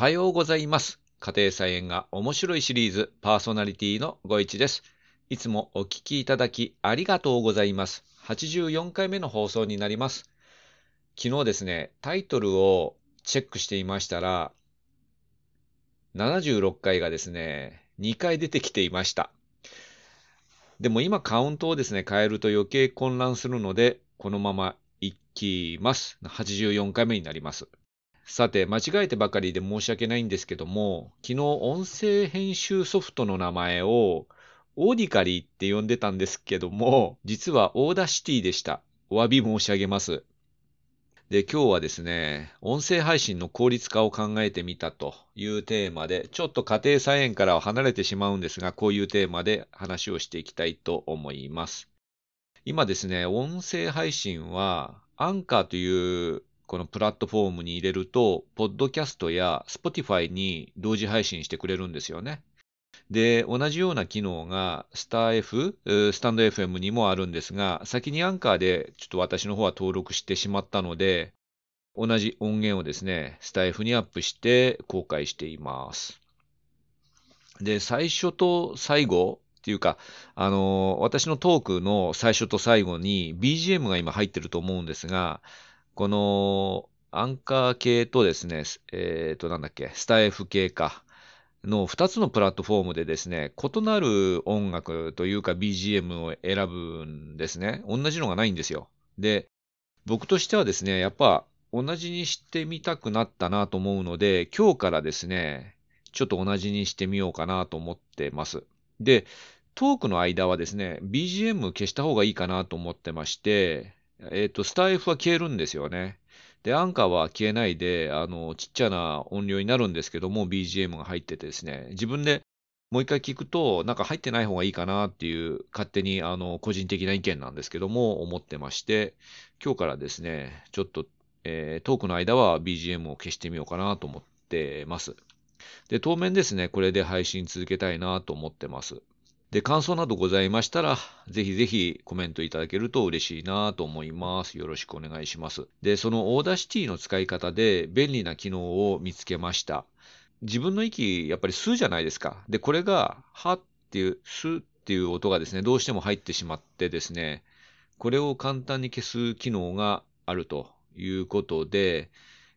はようございます。家庭菜園が面白いシリーズパーソナリティのご一です。いつもお聞きいただきありがとうございます。84回目の放送になります。昨日ですね、タイトルをチェックしていましたら、76回がですね、2回出てきていました。でも今カウントをですね、変えると余計混乱するので、このままいきます。84回目になります。さて、間違えてばかりで申し訳ないんですけども、昨日音声編集ソフトの名前をオーディカリーって呼んでたんですけども、実は Audacity でした。お詫び申し上げます。で、今日はですね、音声配信の効率化を考えてみたというテーマで、ちょっと家庭菜園からは離れてしまうんですが、こういうテーマで話をしていきたいと思います。今ですね、音声配信は、アンカーというこのプラットフォームに入れると、ポッドキャストや Spotify に同時配信してくれるんですよね。で、同じような機能がスター F、スタンド FM にもあるんですが、先にアンカーでちょっと私の方は登録してしまったので、同じ音源をですね、スタイフにアップして公開しています。で、最初と最後っていうか、あの、私のトークの最初と最後に BGM が今入ってると思うんですが、このアンカー系とですね、えっ、と、なんだっけ、スタイフ系か。の2つのプラットフォームでですね、異なる音楽というか BGM を選ぶんですね。同じのがないんですよ。で、僕としてはですね、やっぱ同じにしてみたくなったなと思うので、今日からですね、ちょっと同じにしてみようかなと思ってます。で、トークの間はですね、BGM 消した方がいいかなと思ってまして、えっ、と、スタイフは消えるんですよね。で、アンカーは消えないで、あの、ちっちゃな音量になるんですけども、BGM が入っててですね、自分でもう一回聞くと、なんか入ってない方がいいかなっていう、勝手に、あの、個人的な意見なんですけども、思ってまして、今日からですね、ちょっと、えートークの間は BGM を消してみようかなと思ってます。で、当面ですね、これで配信続けたいなと思ってます。で、感想などございましたら、ぜひぜひコメントいただけると嬉しいなと思います。よろしくお願いします。で、その Audacity の使い方で便利な機能を見つけました。自分の息、やっぱり吸うじゃないですか。で、これが、はっていう、吸っていう音がですね、どうしても入ってしまってですね、これを簡単に消す機能があるということで、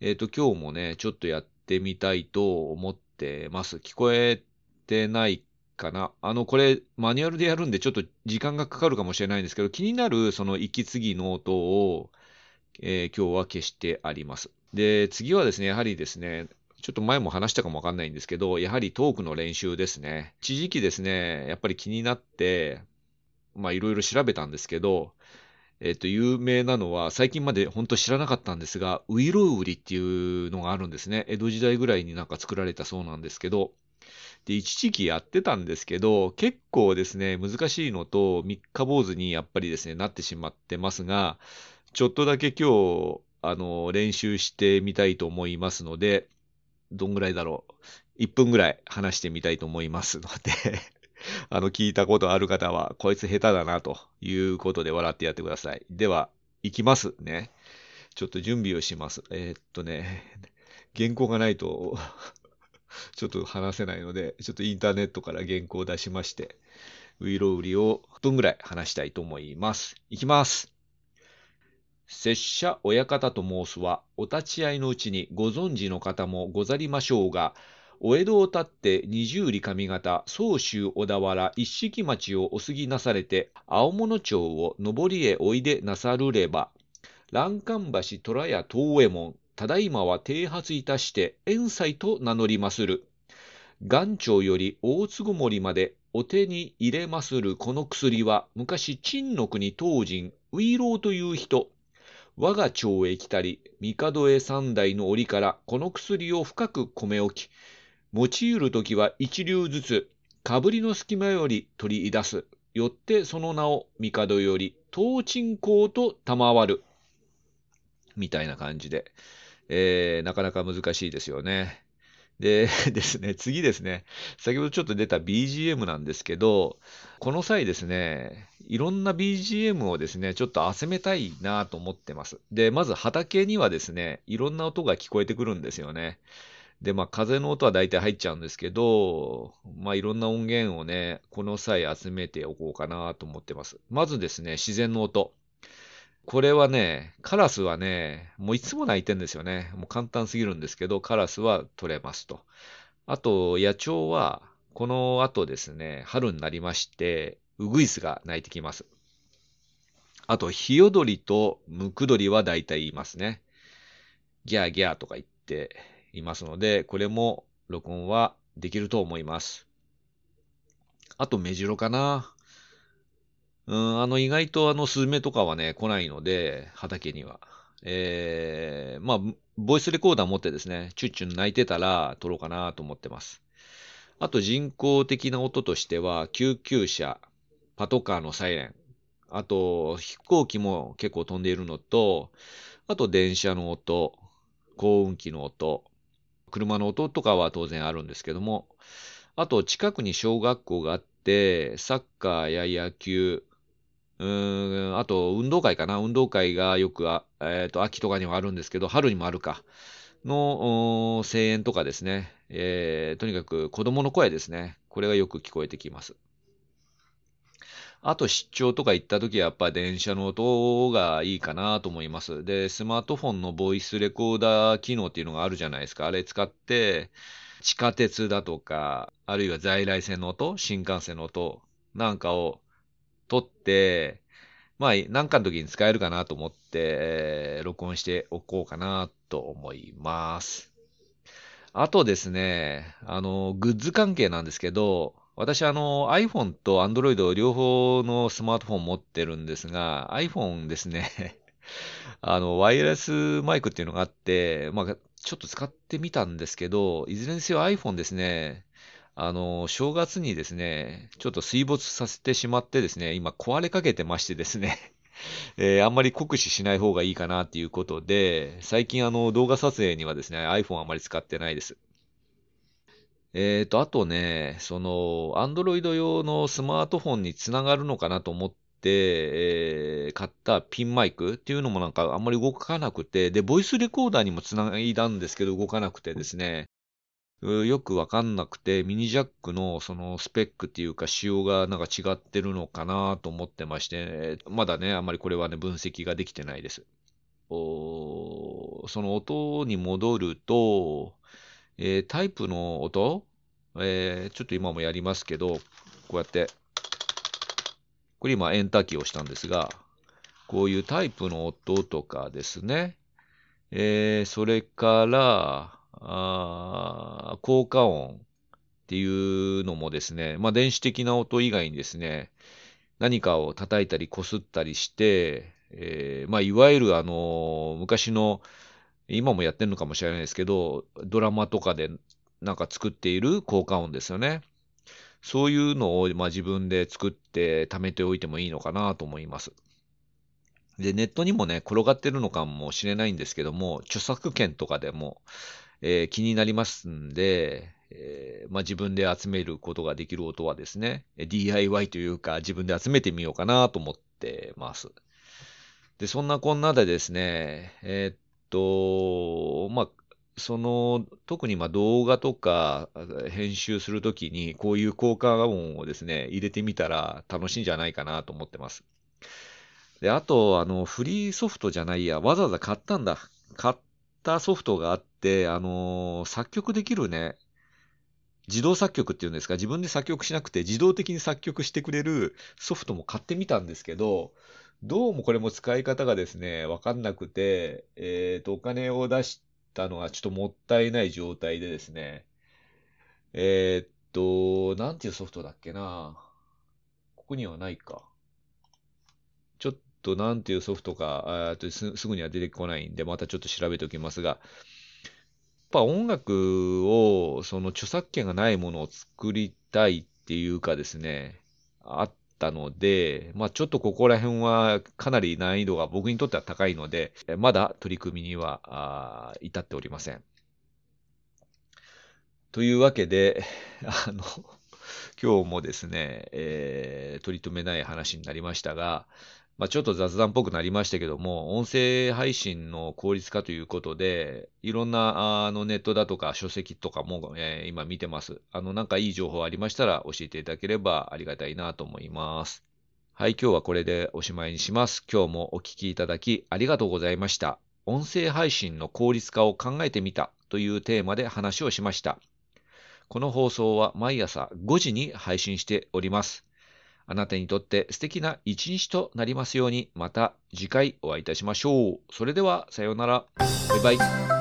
えっ、と、今日もね、ちょっとやってみたいと思ってます。聞こえてないかな。あの、これ、マニュアルでやるんで、ちょっと時間がかかるかもしれないんですけど、気になる、その息継ぎの音を、えー今日は消してあります。で、次はですね、やはりですね、ちょっと前も話したかもわかんないんですけど、やはりトークの練習ですね。一時期ですね、やっぱり気になって、まあ、いろいろ調べたんですけど、えっと、有名なのは、最近まで本当知らなかったんですが、ウイロウリっていうのがあるんですね。江戸時代ぐらいになんか作られたそうなんですけど、で、一時期やってたんですけど、結構ですね、難しいのと、三日坊主にやっぱりですね、なってしまってますが、ちょっとだけ今日、あの、練習してみたいと思いますので、どんぐらいだろう。1分ぐらい話してみたいと思いますので、あの、聞いたことある方は、こいつ下手だな、ということで笑ってやってください。では、いきますね。ちょっと準備をします。えーっとね、原稿がないと、ちょっと話せないので、ちょっとインターネットから原稿を出しまして、ウイロウリを1分ぐらい話したいと思います。いきます。拙者親方と申すは、お立ち会いのうちにご存知の方もござりましょうが、お江戸を立って二十里上方、総州小田原一色町をお過ぎなされて、青物町を上りへおいでなさるれば、欄干橋虎屋東右衛門、ただいまは剃髪いたして、遠斎と名乗りまする。元朝より大坪森までお手に入れまするこの薬は、昔陳の国当人、ウイローという人、我が町へ来たり、帝へ三代の折からこの薬を深く込め置き、用いるときは一流ずつ、かぶりの隙間より取り出す。よってその名を帝より東鎮公と賜る。みたいな感じで、えー、なかなか難しいですよね。で ですね、次ですね。先ほどちょっと出た BGM なんですけど、この際ですね、いろんな BGM をですね、ちょっと集めたいなと思ってます。で、まず畑にはですね、いろんな音が聞こえてくるんですよね。で、まあ、風の音は大体入っちゃうんですけど、まあ、いろんな音源をね、この際集めておこうかなと思ってます。まずですね、自然の音。これはね、カラスはね、もういつも鳴いてんですよね。もう簡単すぎるんですけど、カラスは取れますと。あと、野鳥は、この後ですね、春になりまして、ウグイスが鳴いてきます。あと、ヒヨドリとムクドリは大体言いますね。ギャーギャーとか言っていますので、これも録音はできると思います。あと、メジロかな。うん、あの、意外とあの、スズメとかはね、来ないので、畑には。えー、まあ、ボイスレコーダー持ってですね、チュッチュン鳴いてたら撮ろうかなと思ってます。あと人工的な音としては、救急車、パトカーのサイレン、あと飛行機も結構飛んでいるのと、あと電車の音、幸運機の音、車の音とかは当然あるんですけども、あと近くに小学校があって、サッカーや野球、うーん、あと運動会かな運動会がよくあ、えっ、ー、と、秋とかにもあるんですけど、春にもあるか。の声援とかですね、えー、とにかく子供の声ですね。これがよく聞こえてきます。あと出張とか行った時はやっぱ電車の音がいいかなと思います。で、スマートフォンのボイスレコーダー機能っていうのがあるじゃないですか。あれ使って、地下鉄だとか、あるいは在来線の音、新幹線の音なんかを取って、まあ、なんかの時に使えるかなと思って、えー、録音しておこうかなと思います。あとですね、あの、グッズ関係なんですけど、私、あの、iPhone と Android 両方のスマートフォン持ってるんですが、iPhone ですね あの、ワイヤレスマイクっていうのがあって、まあ、ちょっと使ってみたんですけど、いずれにせよ iPhone ですね、あの、正月にですね、ちょっと水没させてしまってですね、今壊れかけてましてですね、えー、あんまり酷使しない方がいいかなっていうことで、最近あの動画撮影にはですね、iPhone あまり使ってないです。えっ、ー、と、あとね、その、Android 用のスマートフォンにつながるのかなと思って、えー、買ったピンマイクっていうのもなんかあんまり動かなくて、で、ボイスレコーダーにもつないだんですけど動かなくてですね、よくわかんなくて、ミニジャックのそのスペックっていうか仕様がなんか違ってるのかなと思ってまして、まだね、あんまりこれはね、分析ができてないです。おその音に戻ると、えー、タイプの音、えー、ちょっと今もやりますけど、こうやって、これ今エンターキーをしたんですが、こういうタイプの音とかですね、えー、それから、あ効果音っていうのもですね、まあ、電子的な音以外にですね、何かを叩いたり擦ったりして、えー、まあ、いわゆるあの、昔の、今もやってるのかもしれないですけど、ドラマとかでなんか作っている効果音ですよね。そういうのを、まあ、自分で作って貯めておいてもいいのかなと思います。で、ネットにもね、転がってるのかもしれないんですけども、著作権とかでも、えー、気になりますんで、えー、まあ、自分で集めることができる音はですね、DIY というか自分で集めてみようかなと思ってます。で、そんなこんなでですね、えー、っと、まあ、その、特にま動画とか編集するときにこういう効果音をですね、入れてみたら楽しいんじゃないかなと思ってます。で、あと、あの、フリーソフトじゃないや、わざわざ買ったんだ。買ったソフトがあって、あのー、作曲できるね、自動作曲っていうんですか、自分で作曲しなくて自動的に作曲してくれるソフトも買ってみたんですけど、どうもこれも使い方がですね、わかんなくて、えっ、ー、と、お金を出したのがちょっともったいない状態でですね、えっ、と、なんていうソフトだっけなここにはないか。となんていうソフトかとすすぐには出てこないんで、またちょっと調べておきますが、やっぱ音楽を、その著作権がないものを作りたいっていうかですね、あったので、まあちょっとここら辺はかなり難易度が僕にとっては高いので、まだ取り組みには至っておりません。というわけで、あの、今日もですね、えー、取り留めない話になりましたが、まあ、ちょっと雑談っぽくなりましたけども、音声配信の効率化ということで、いろんなあのネットだとか書籍とかも、えー今見てます。あの、なんかいい情報ありましたら教えていただければありがたいなと思います。はい、今日はこれでおしまいにします。今日もお聞きいただきありがとうございました。音声配信の効率化を考えてみたというテーマで話をしました。この放送は毎朝5時に配信しております。あなたにとって素敵な一日となりますように、また次回お会いいたしましょう。それでは、さようなら。バイバイ。